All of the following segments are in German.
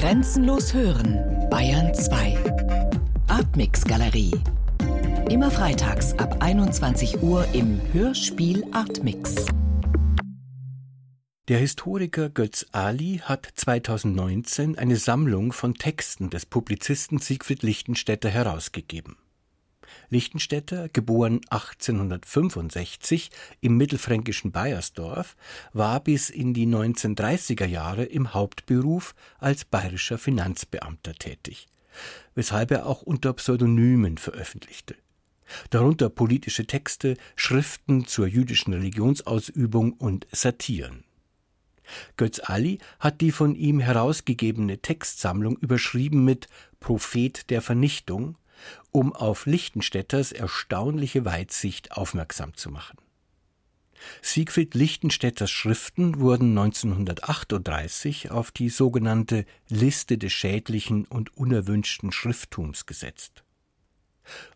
Grenzenlos hören, Bayern 2. Artmix Galerie. Immer freitags ab 21 Uhr im Hörspiel Artmix. Der Historiker Götz Ali hat 2019 eine Sammlung von Texten des Publizisten Siegfried Lichtenstädter herausgegeben. Lichtenstädter, geboren 1865 im mittelfränkischen Bayersdorf, war bis in die 1930er Jahre im Hauptberuf als bayerischer Finanzbeamter tätig, weshalb er auch unter Pseudonymen veröffentlichte. Darunter politische Texte, Schriften zur jüdischen Religionsausübung und Satiren. Götz Ali hat die von ihm herausgegebene Textsammlung überschrieben mit Prophet der Vernichtung um auf Lichtenstädters erstaunliche Weitsicht aufmerksam zu machen. Siegfried Lichtenstädters Schriften wurden 1938 auf die sogenannte Liste des schädlichen und unerwünschten Schrifttums gesetzt.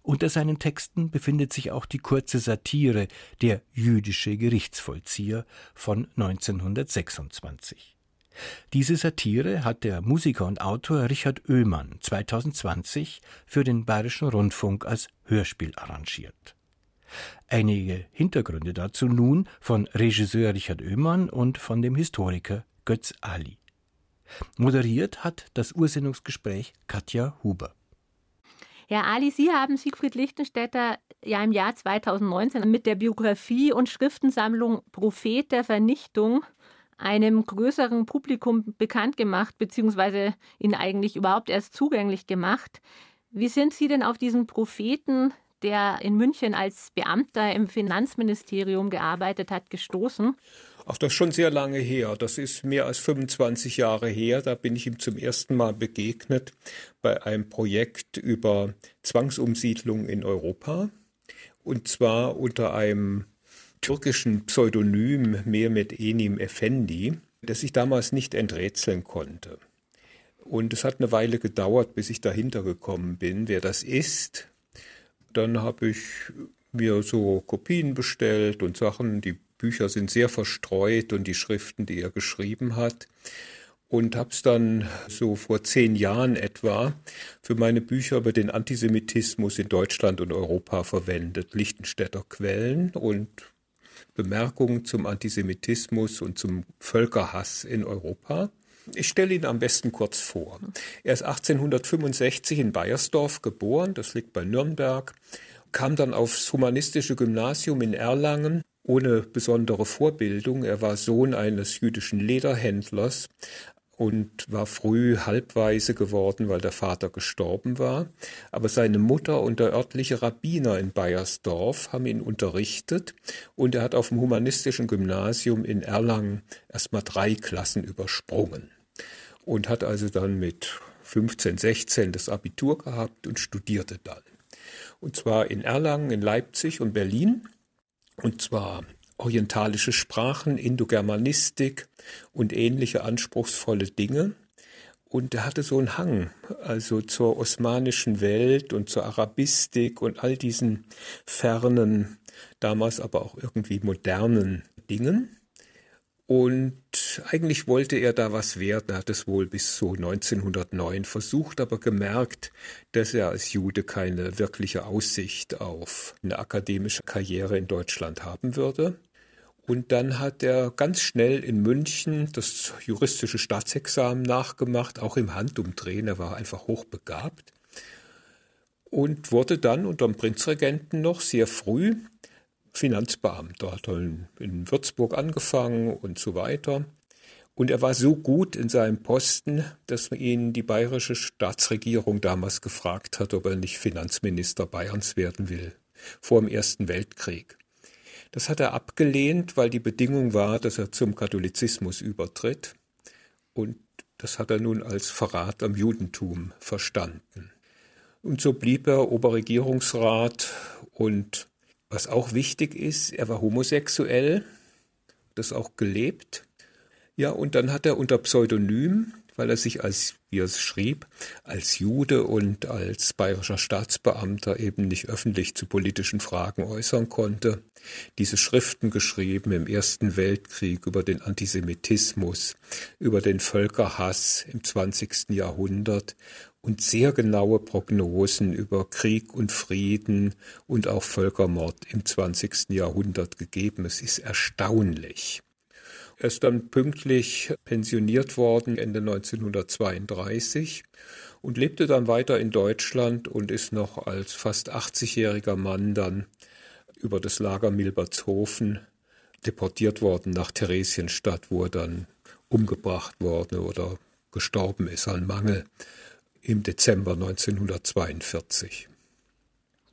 Unter seinen Texten befindet sich auch die kurze Satire Der jüdische Gerichtsvollzieher von 1926. Diese Satire hat der Musiker und Autor Richard Oehmann 2020 für den Bayerischen Rundfunk als Hörspiel arrangiert. Einige Hintergründe dazu nun von Regisseur Richard Oehmann und von dem Historiker Götz Ali. Moderiert hat das Ursendungsgespräch Katja Huber. Herr Ali, Sie haben Siegfried Lichtenstädter ja im Jahr 2019 mit der Biografie und Schriftensammlung Prophet der Vernichtung einem größeren Publikum bekannt gemacht, beziehungsweise ihn eigentlich überhaupt erst zugänglich gemacht. Wie sind Sie denn auf diesen Propheten, der in München als Beamter im Finanzministerium gearbeitet hat, gestoßen? Ach, das ist schon sehr lange her. Das ist mehr als 25 Jahre her. Da bin ich ihm zum ersten Mal begegnet bei einem Projekt über Zwangsumsiedlung in Europa. Und zwar unter einem türkischen Pseudonym Mehmet Enim Effendi, das ich damals nicht enträtseln konnte. Und es hat eine Weile gedauert, bis ich dahinter gekommen bin, wer das ist. Dann habe ich mir so Kopien bestellt und Sachen. Die Bücher sind sehr verstreut und die Schriften, die er geschrieben hat. Und habe es dann so vor zehn Jahren etwa für meine Bücher über den Antisemitismus in Deutschland und Europa verwendet. Lichtenstädter Quellen und Bemerkungen zum Antisemitismus und zum Völkerhass in Europa. Ich stelle ihn am besten kurz vor. Er ist 1865 in Bayersdorf geboren, das liegt bei Nürnberg, kam dann aufs humanistische Gymnasium in Erlangen ohne besondere Vorbildung. Er war Sohn eines jüdischen Lederhändlers, und war früh halbweise geworden, weil der Vater gestorben war. Aber seine Mutter und der örtliche Rabbiner in Bayersdorf haben ihn unterrichtet und er hat auf dem humanistischen Gymnasium in Erlangen erstmal drei Klassen übersprungen und hat also dann mit 15, 16 das Abitur gehabt und studierte dann. Und zwar in Erlangen, in Leipzig und Berlin. Und zwar orientalische Sprachen, Indogermanistik und ähnliche anspruchsvolle Dinge. Und er hatte so einen Hang, also zur osmanischen Welt und zur Arabistik und all diesen fernen, damals aber auch irgendwie modernen Dingen. Und eigentlich wollte er da was werden, er hat es wohl bis so 1909 versucht, aber gemerkt, dass er als Jude keine wirkliche Aussicht auf eine akademische Karriere in Deutschland haben würde. Und dann hat er ganz schnell in München das juristische Staatsexamen nachgemacht, auch im Handumdrehen, er war einfach hochbegabt. Und wurde dann unter dem Prinzregenten noch sehr früh Finanzbeamter, hat dann in Würzburg angefangen und so weiter. Und er war so gut in seinem Posten, dass ihn die bayerische Staatsregierung damals gefragt hat, ob er nicht Finanzminister Bayerns werden will, vor dem Ersten Weltkrieg. Das hat er abgelehnt, weil die Bedingung war, dass er zum Katholizismus übertritt. Und das hat er nun als Verrat am Judentum verstanden. Und so blieb er Oberregierungsrat und was auch wichtig ist, er war homosexuell, das auch gelebt. Ja, und dann hat er unter Pseudonym weil er sich als, wie er es schrieb, als Jude und als bayerischer Staatsbeamter eben nicht öffentlich zu politischen Fragen äußern konnte. Diese Schriften geschrieben im Ersten Weltkrieg über den Antisemitismus, über den Völkerhass im 20. Jahrhundert und sehr genaue Prognosen über Krieg und Frieden und auch Völkermord im 20. Jahrhundert gegeben. Es ist erstaunlich. Er ist dann pünktlich pensioniert worden Ende 1932 und lebte dann weiter in Deutschland und ist noch als fast 80-jähriger Mann dann über das Lager Milbertshofen deportiert worden nach Theresienstadt, wo er dann umgebracht worden oder gestorben ist an Mangel im Dezember 1942.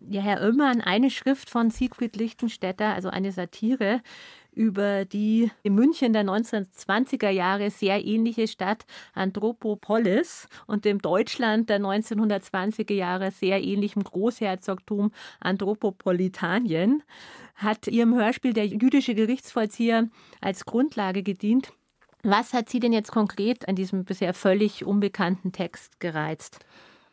Ja, Herr Oehlmann, eine Schrift von Siegfried Lichtenstädter, also eine Satire, über die in München der 1920er Jahre sehr ähnliche Stadt Anthropopolis und dem Deutschland der 1920er Jahre sehr ähnlichem Großherzogtum Anthropopolitanien hat ihrem Hörspiel der jüdische Gerichtsvollzieher als Grundlage gedient. Was hat Sie denn jetzt konkret an diesem bisher völlig unbekannten Text gereizt?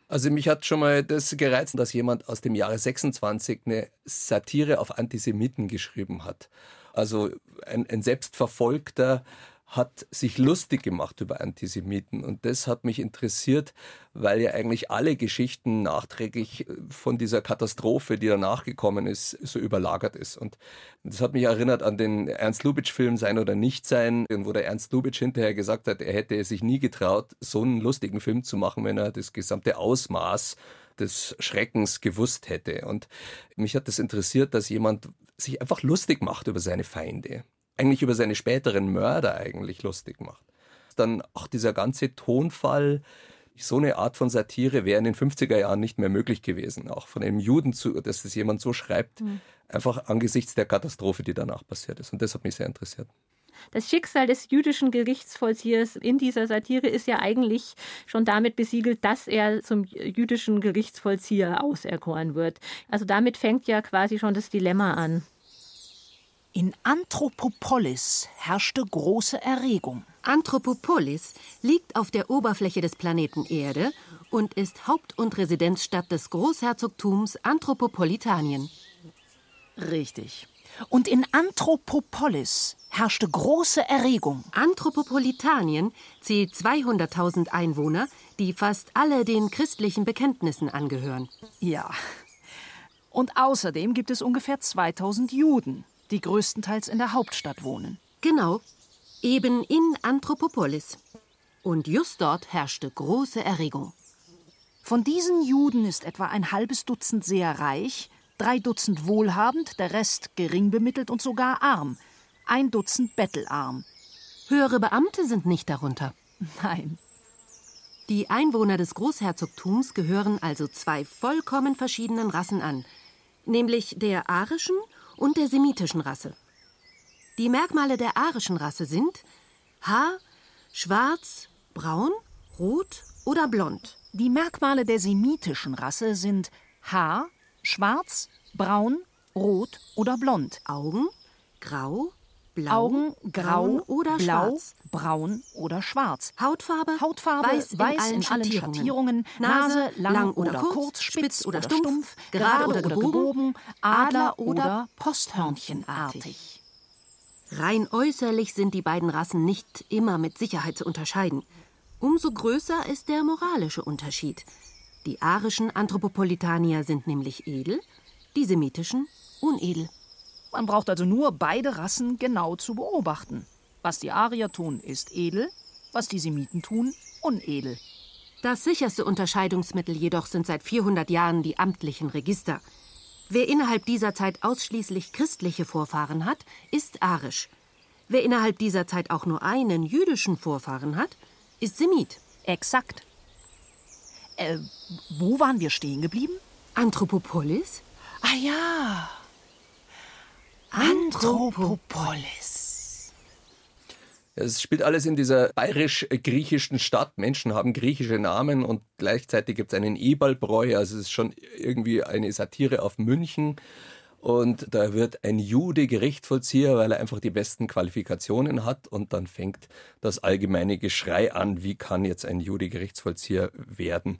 Also mich hat schon mal das gereizt, dass jemand aus dem Jahre 26 eine Satire auf Antisemiten geschrieben hat. Also ein, ein selbstverfolgter hat sich lustig gemacht über Antisemiten. Und das hat mich interessiert, weil ja eigentlich alle Geschichten nachträglich von dieser Katastrophe, die danach gekommen ist, so überlagert ist. Und das hat mich erinnert an den Ernst Lubitsch-Film Sein oder Nicht Sein, wo der Ernst Lubitsch hinterher gesagt hat, er hätte sich nie getraut, so einen lustigen Film zu machen, wenn er das gesamte Ausmaß des Schreckens gewusst hätte. Und mich hat das interessiert, dass jemand sich einfach lustig macht über seine Feinde. Eigentlich über seine späteren Mörder eigentlich lustig macht. Dann auch dieser ganze Tonfall, so eine Art von Satire wäre in den 50er Jahren nicht mehr möglich gewesen. Auch von einem Juden zu, dass das jemand so schreibt, mhm. einfach angesichts der Katastrophe, die danach passiert ist. Und das hat mich sehr interessiert. Das Schicksal des jüdischen Gerichtsvollziehers in dieser Satire ist ja eigentlich schon damit besiegelt, dass er zum jüdischen Gerichtsvollzieher auserkoren wird. Also damit fängt ja quasi schon das Dilemma an. In Anthropopolis herrschte große Erregung. Anthropopolis liegt auf der Oberfläche des Planeten Erde und ist Haupt- und Residenzstadt des Großherzogtums Anthropopolitanien. Richtig. Und in Anthropopolis herrschte große Erregung. Anthropopolitanien zählt 200.000 Einwohner, die fast alle den christlichen Bekenntnissen angehören. Ja. Und außerdem gibt es ungefähr 2000 Juden, die größtenteils in der Hauptstadt wohnen. Genau, eben in Anthropopolis. Und just dort herrschte große Erregung. Von diesen Juden ist etwa ein halbes Dutzend sehr reich, drei Dutzend wohlhabend, der Rest gering bemittelt und sogar arm, ein Dutzend bettelarm. Höhere Beamte sind nicht darunter. Nein. Die Einwohner des Großherzogtums gehören also zwei vollkommen verschiedenen Rassen an, nämlich der arischen und der semitischen Rasse. Die Merkmale der arischen Rasse sind Haar, schwarz, braun, rot oder blond. Die Merkmale der semitischen Rasse sind Haar, schwarz, braun, rot oder blond. Augen, grau, blau, Augen, grau oder blau, schwarz. braun oder schwarz. Hautfarbe, Hautfarbe weiß, weiß, in allen, in allen Schattierungen. Nase, lang, lang oder, oder kurz, spitz oder stumpf, stumpf, gerade oder gebogen, gebogen, Adler oder Posthörnchenartig. Rein äußerlich sind die beiden Rassen nicht immer mit Sicherheit zu unterscheiden. Umso größer ist der moralische Unterschied. Die arischen Anthropopolitanier sind nämlich edel, die semitischen unedel. Man braucht also nur beide Rassen genau zu beobachten. Was die Arier tun, ist edel, was die Semiten tun, unedel. Das sicherste Unterscheidungsmittel jedoch sind seit 400 Jahren die amtlichen Register. Wer innerhalb dieser Zeit ausschließlich christliche Vorfahren hat, ist arisch. Wer innerhalb dieser Zeit auch nur einen jüdischen Vorfahren hat, ist Semit. Exakt. Äh, wo waren wir stehen geblieben? Anthropopolis? Ah ja. Anthropopolis. Es spielt alles in dieser bayerisch-griechischen Stadt. Menschen haben griechische Namen und gleichzeitig gibt es einen Ebalbräu. Also es ist schon irgendwie eine Satire auf München. Und da wird ein Jude Gerichtsvollzieher, weil er einfach die besten Qualifikationen hat. Und dann fängt das allgemeine Geschrei an, wie kann jetzt ein Jude Gerichtsvollzieher werden.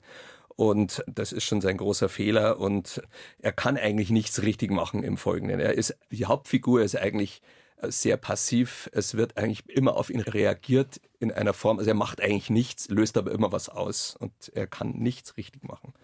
Und das ist schon sein großer Fehler. Und er kann eigentlich nichts richtig machen im Folgenden. Er ist, die Hauptfigur ist eigentlich sehr passiv. Es wird eigentlich immer auf ihn reagiert in einer Form. Also er macht eigentlich nichts, löst aber immer was aus und er kann nichts richtig machen.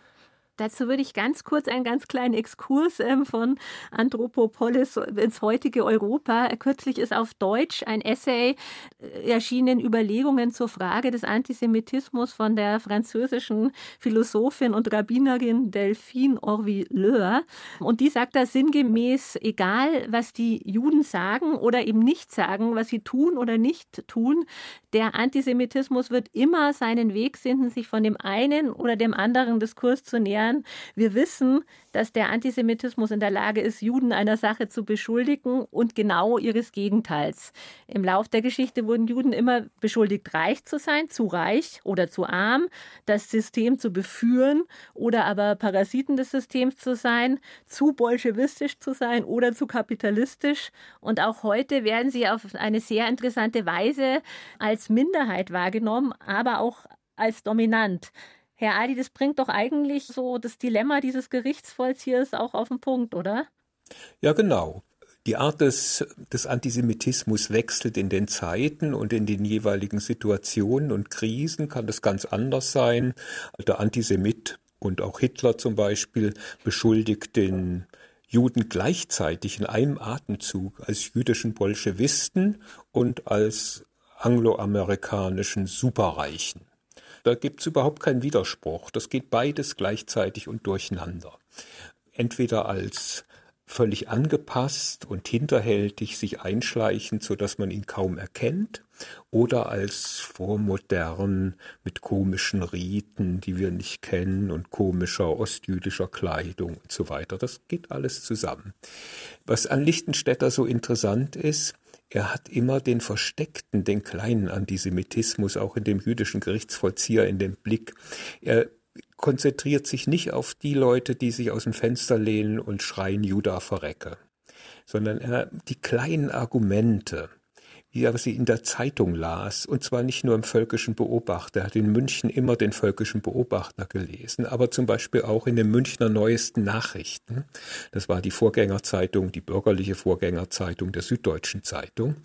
Dazu würde ich ganz kurz einen ganz kleinen Exkurs ähm, von Anthropopolis ins heutige Europa. Kürzlich ist auf Deutsch ein Essay äh, erschienen, Überlegungen zur Frage des Antisemitismus von der französischen Philosophin und Rabbinerin Delphine Orvilleur. Und die sagt da sinngemäß, egal was die Juden sagen oder eben nicht sagen, was sie tun oder nicht tun, der Antisemitismus wird immer seinen Weg finden, sich von dem einen oder dem anderen Diskurs zu nähern. Wir wissen, dass der Antisemitismus in der Lage ist, Juden einer Sache zu beschuldigen und genau ihres Gegenteils. Im Lauf der Geschichte wurden Juden immer beschuldigt, reich zu sein, zu reich oder zu arm, das System zu beführen oder aber Parasiten des Systems zu sein, zu bolschewistisch zu sein oder zu kapitalistisch. Und auch heute werden sie auf eine sehr interessante Weise als Minderheit wahrgenommen, aber auch als dominant. Herr Adi, das bringt doch eigentlich so das Dilemma dieses Gerichtsvollziehers auch auf den Punkt, oder? Ja, genau. Die Art des, des Antisemitismus wechselt in den Zeiten und in den jeweiligen Situationen und Krisen kann das ganz anders sein. Der Antisemit und auch Hitler zum Beispiel beschuldigt den Juden gleichzeitig in einem Atemzug als jüdischen Bolschewisten und als angloamerikanischen Superreichen. Da gibt's überhaupt keinen Widerspruch. Das geht beides gleichzeitig und durcheinander. Entweder als völlig angepasst und hinterhältig sich einschleichend, so dass man ihn kaum erkennt, oder als vormodern mit komischen Riten, die wir nicht kennen und komischer ostjüdischer Kleidung und so weiter. Das geht alles zusammen. Was an Lichtenstädter so interessant ist, er hat immer den versteckten, den kleinen Antisemitismus auch in dem jüdischen Gerichtsvollzieher in den Blick. Er konzentriert sich nicht auf die Leute, die sich aus dem Fenster lehnen und schreien Juda verrecke, sondern er, die kleinen Argumente, er sie in der Zeitung las, und zwar nicht nur im Völkischen Beobachter. Er hat in München immer den Völkischen Beobachter gelesen, aber zum Beispiel auch in den Münchner Neuesten Nachrichten. Das war die Vorgängerzeitung, die bürgerliche Vorgängerzeitung der Süddeutschen Zeitung.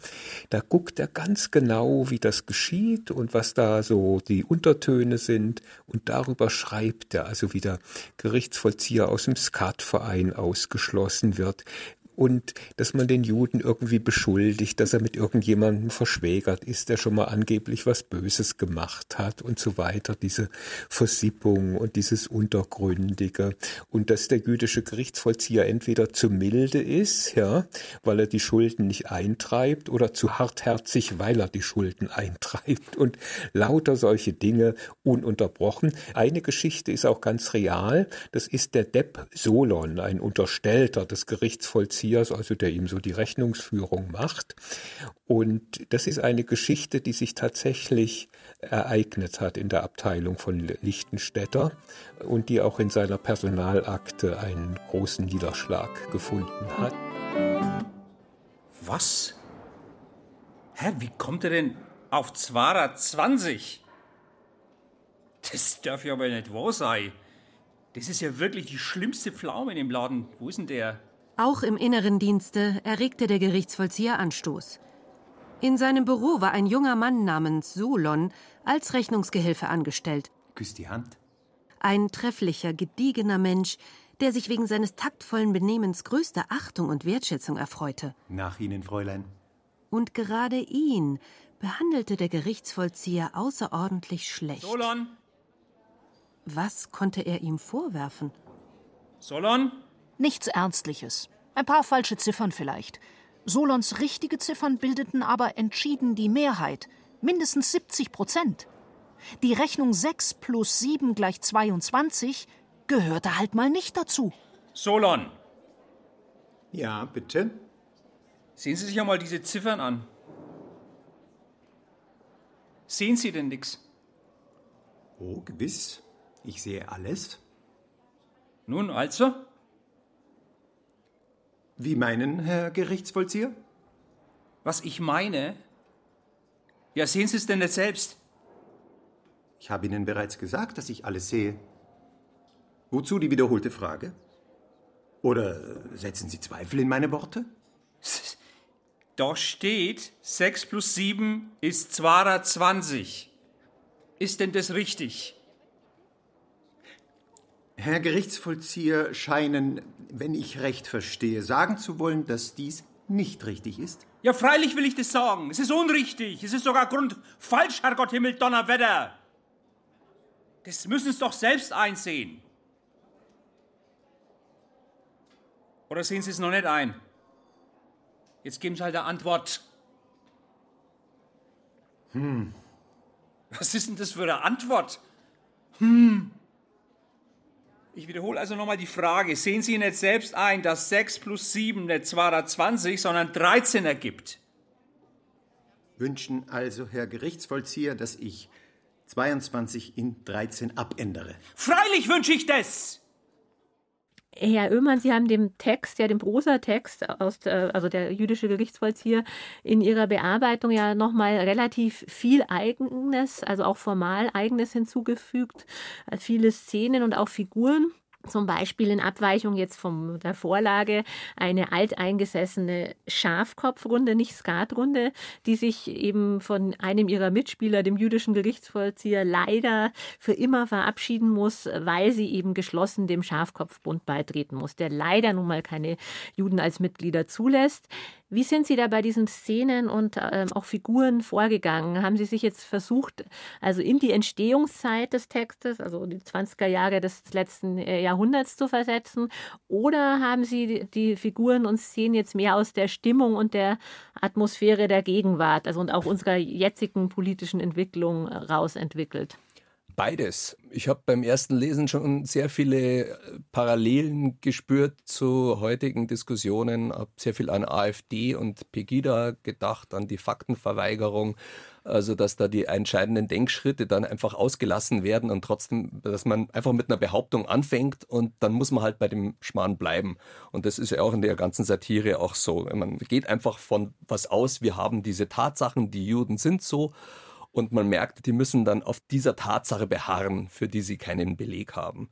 Da guckt er ganz genau, wie das geschieht und was da so die Untertöne sind. Und darüber schreibt er, also wie der Gerichtsvollzieher aus dem Skatverein ausgeschlossen wird, und dass man den Juden irgendwie beschuldigt, dass er mit irgendjemandem verschwägert ist, der schon mal angeblich was Böses gemacht hat und so weiter. Diese Versippung und dieses Untergründige und dass der jüdische Gerichtsvollzieher entweder zu milde ist, ja, weil er die Schulden nicht eintreibt oder zu hartherzig, weil er die Schulden eintreibt und lauter solche Dinge ununterbrochen. Eine Geschichte ist auch ganz real. Das ist der Depp Solon, ein Unterstellter des Gerichtsvollziehers Messias, also der ihm so die Rechnungsführung macht. Und das ist eine Geschichte, die sich tatsächlich ereignet hat in der Abteilung von Lichtenstädter und die auch in seiner Personalakte einen großen Niederschlag gefunden hat. Was? Hä, wie kommt er denn auf 220? Das darf ja aber nicht wahr sein. Das ist ja wirklich die schlimmste Pflaume in dem Laden. Wo ist denn der? Auch im inneren Dienste erregte der Gerichtsvollzieher Anstoß. In seinem Büro war ein junger Mann namens Solon als Rechnungsgehilfe angestellt. Küss die Hand. Ein trefflicher, gediegener Mensch, der sich wegen seines taktvollen Benehmens größter Achtung und Wertschätzung erfreute. Nach Ihnen, Fräulein. Und gerade ihn behandelte der Gerichtsvollzieher außerordentlich schlecht. Solon! Was konnte er ihm vorwerfen? Solon? Nichts Ernstliches. Ein paar falsche Ziffern vielleicht. Solons richtige Ziffern bildeten aber entschieden die Mehrheit. Mindestens 70 Prozent. Die Rechnung 6 plus 7 gleich 22 gehörte halt mal nicht dazu. Solon! Ja, bitte? Sehen Sie sich einmal diese Ziffern an. Sehen Sie denn nichts? Oh, gewiss. Ich sehe alles. Nun also? Wie meinen, Herr Gerichtsvollzieher? Was ich meine? Ja, sehen Sie es denn nicht selbst? Ich habe Ihnen bereits gesagt, dass ich alles sehe. Wozu die wiederholte Frage? Oder setzen Sie Zweifel in meine Worte? Da steht, 6 plus 7 ist 22. Ist denn das richtig? Herr Gerichtsvollzieher scheinen, wenn ich recht verstehe, sagen zu wollen, dass dies nicht richtig ist. Ja, freilich will ich das sagen. Es ist unrichtig. Es ist sogar grundfalsch, Herrgott Himmel, Donnerwetter. Das müssen Sie doch selbst einsehen. Oder sehen Sie es noch nicht ein? Jetzt geben Sie halt eine Antwort. Hm. Was ist denn das für eine Antwort? Hm. Ich wiederhole also nochmal die Frage. Sehen Sie nicht selbst ein, dass 6 plus 7 nicht 220, sondern 13 ergibt? Wünschen also, Herr Gerichtsvollzieher, dass ich 22 in 13 abändere? Freilich wünsche ich das! Herr Oehmann, Sie haben dem Text, ja dem Prosa-Text aus, also der jüdische Gerichtsvollzieher in Ihrer Bearbeitung ja nochmal relativ viel Eigenes, also auch formal Eigenes hinzugefügt, viele Szenen und auch Figuren zum Beispiel in Abweichung jetzt von der Vorlage eine alteingesessene Schafkopfrunde, nicht Skatrunde, die sich eben von einem ihrer Mitspieler, dem jüdischen Gerichtsvollzieher, leider für immer verabschieden muss, weil sie eben geschlossen dem Schafkopfbund beitreten muss, der leider nun mal keine Juden als Mitglieder zulässt. Wie sind Sie da bei diesen Szenen und ähm, auch Figuren vorgegangen? Haben Sie sich jetzt versucht, also in die Entstehungszeit des Textes, also die 20er Jahre des letzten äh, Jahrhunderts zu versetzen? Oder haben Sie die, die Figuren und Szenen jetzt mehr aus der Stimmung und der Atmosphäre der Gegenwart, also und auch unserer jetzigen politischen Entwicklung äh, rausentwickelt? Beides. Ich habe beim ersten Lesen schon sehr viele äh, Parallelen gespürt zu heutigen Diskussionen, habe sehr viel an AfD und Pegida gedacht, an die Faktenverweigerung, also dass da die entscheidenden Denkschritte dann einfach ausgelassen werden und trotzdem, dass man einfach mit einer Behauptung anfängt und dann muss man halt bei dem Schmarrn bleiben. Und das ist ja auch in der ganzen Satire auch so. Man geht einfach von was aus, wir haben diese Tatsachen, die Juden sind so und man merkt, die müssen dann auf dieser Tatsache beharren, für die sie keinen Beleg haben.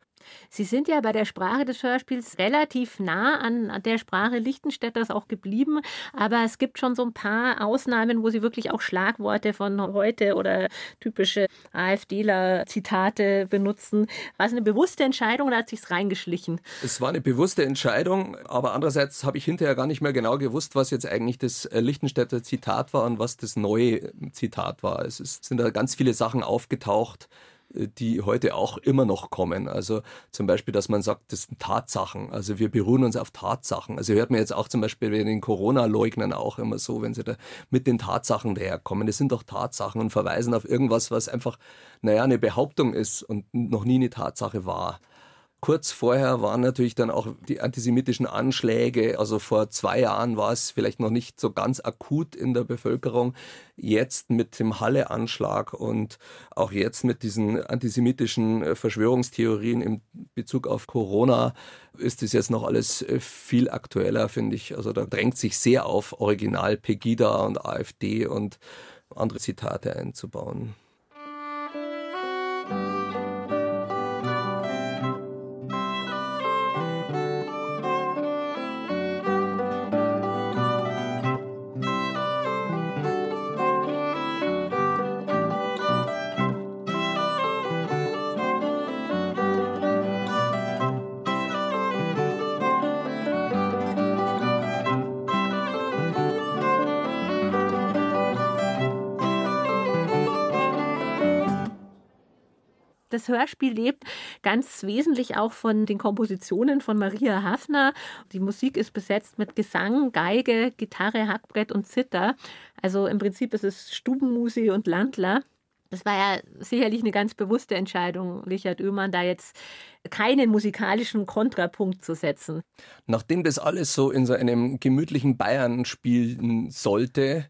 Sie sind ja bei der Sprache des Hörspiels relativ nah an der Sprache Lichtenstädters auch geblieben, aber es gibt schon so ein paar Ausnahmen, wo Sie wirklich auch Schlagworte von heute oder typische AfDler-Zitate benutzen. War es eine bewusste Entscheidung oder hat sich's reingeschlichen? Es war eine bewusste Entscheidung, aber andererseits habe ich hinterher gar nicht mehr genau gewusst, was jetzt eigentlich das äh, Lichtenstädter Zitat war und was das neue Zitat war. Es sind da ganz viele Sachen aufgetaucht, die heute auch immer noch kommen. Also zum Beispiel, dass man sagt, das sind Tatsachen. Also wir beruhen uns auf Tatsachen. Also hört man jetzt auch zum Beispiel bei den Corona-Leugnern auch immer so, wenn sie da mit den Tatsachen daherkommen. Das sind doch Tatsachen und verweisen auf irgendwas, was einfach, naja, eine Behauptung ist und noch nie eine Tatsache war. Kurz vorher waren natürlich dann auch die antisemitischen Anschläge. Also vor zwei Jahren war es vielleicht noch nicht so ganz akut in der Bevölkerung. Jetzt mit dem Halle-Anschlag und auch jetzt mit diesen antisemitischen äh, Verschwörungstheorien im Bezug auf Corona ist es jetzt noch alles äh, viel aktueller, finde ich. Also da drängt sich sehr auf Original Pegida und AfD und andere Zitate einzubauen. Das Hörspiel lebt ganz wesentlich auch von den Kompositionen von Maria Hafner. Die Musik ist besetzt mit Gesang, Geige, Gitarre, Hackbrett und Zither. Also im Prinzip ist es Stubenmusi und Landler. Das war ja sicherlich eine ganz bewusste Entscheidung, Richard Oehmann, da jetzt keinen musikalischen Kontrapunkt zu setzen. Nachdem das alles so in so einem gemütlichen Bayern spielen sollte,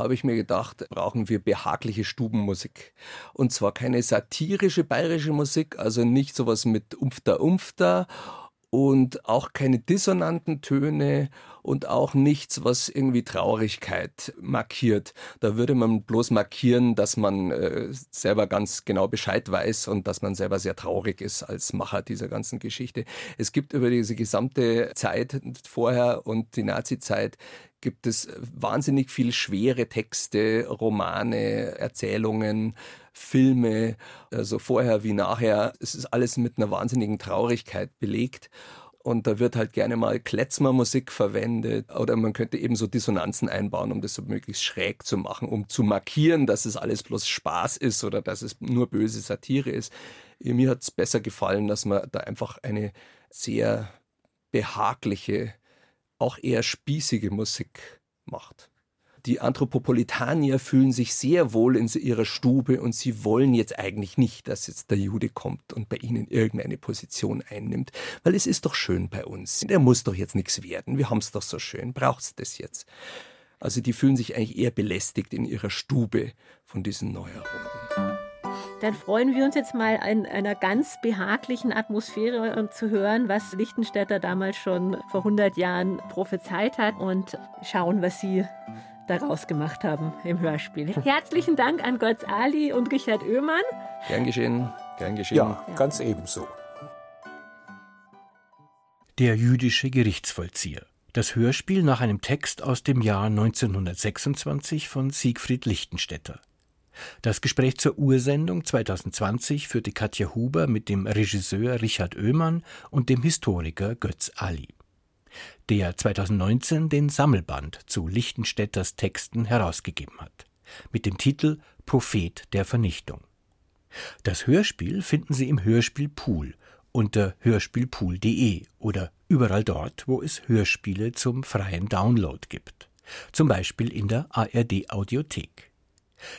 habe ich mir gedacht, brauchen wir behagliche Stubenmusik. Und zwar keine satirische bayerische Musik, also nicht sowas mit Umfter Umfter und auch keine dissonanten Töne und auch nichts, was irgendwie Traurigkeit markiert. Da würde man bloß markieren, dass man äh, selber ganz genau Bescheid weiß und dass man selber sehr traurig ist als Macher dieser ganzen Geschichte. Es gibt über diese gesamte Zeit vorher und die Nazi-Zeit gibt es wahnsinnig viel schwere Texte, Romane, Erzählungen, Filme, also vorher wie nachher. Es ist alles mit einer wahnsinnigen Traurigkeit belegt. Und da wird halt gerne mal Kletzmermusik verwendet oder man könnte eben so Dissonanzen einbauen, um das so möglichst schräg zu machen, um zu markieren, dass es alles bloß Spaß ist oder dass es nur böse Satire ist. Mir hat es besser gefallen, dass man da einfach eine sehr behagliche auch eher spießige Musik macht. Die Anthropopolitanier fühlen sich sehr wohl in ihrer Stube und sie wollen jetzt eigentlich nicht, dass jetzt der Jude kommt und bei ihnen irgendeine Position einnimmt, weil es ist doch schön bei uns. Der muss doch jetzt nichts werden. Wir haben es doch so schön. Braucht's das jetzt? Also die fühlen sich eigentlich eher belästigt in ihrer Stube von diesen Neuerungen. Dann freuen wir uns jetzt mal in einer ganz behaglichen Atmosphäre zu hören, was Lichtenstädter damals schon vor 100 Jahren prophezeit hat und schauen, was Sie daraus gemacht haben im Hörspiel. Herzlichen Dank an Götz Ali und Richard Oehmann. Gern geschehen, gern geschehen. Ja, ganz ebenso. Der jüdische Gerichtsvollzieher. Das Hörspiel nach einem Text aus dem Jahr 1926 von Siegfried Lichtenstädter. Das Gespräch zur Ursendung 2020 führte Katja Huber mit dem Regisseur Richard Oehmann und dem Historiker Götz Ali, der 2019 den Sammelband zu Lichtenstädters Texten herausgegeben hat, mit dem Titel Prophet der Vernichtung. Das Hörspiel finden Sie im Hörspielpool unter hörspielpool.de oder überall dort, wo es Hörspiele zum freien Download gibt, zum Beispiel in der ARD Audiothek.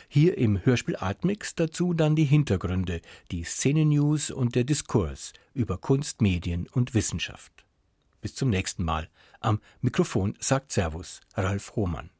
Hier im Hörspiel Artmix dazu dann die Hintergründe, die Szene-News und der Diskurs über Kunst, Medien und Wissenschaft. Bis zum nächsten Mal. Am Mikrofon sagt Servus Ralf Hohmann.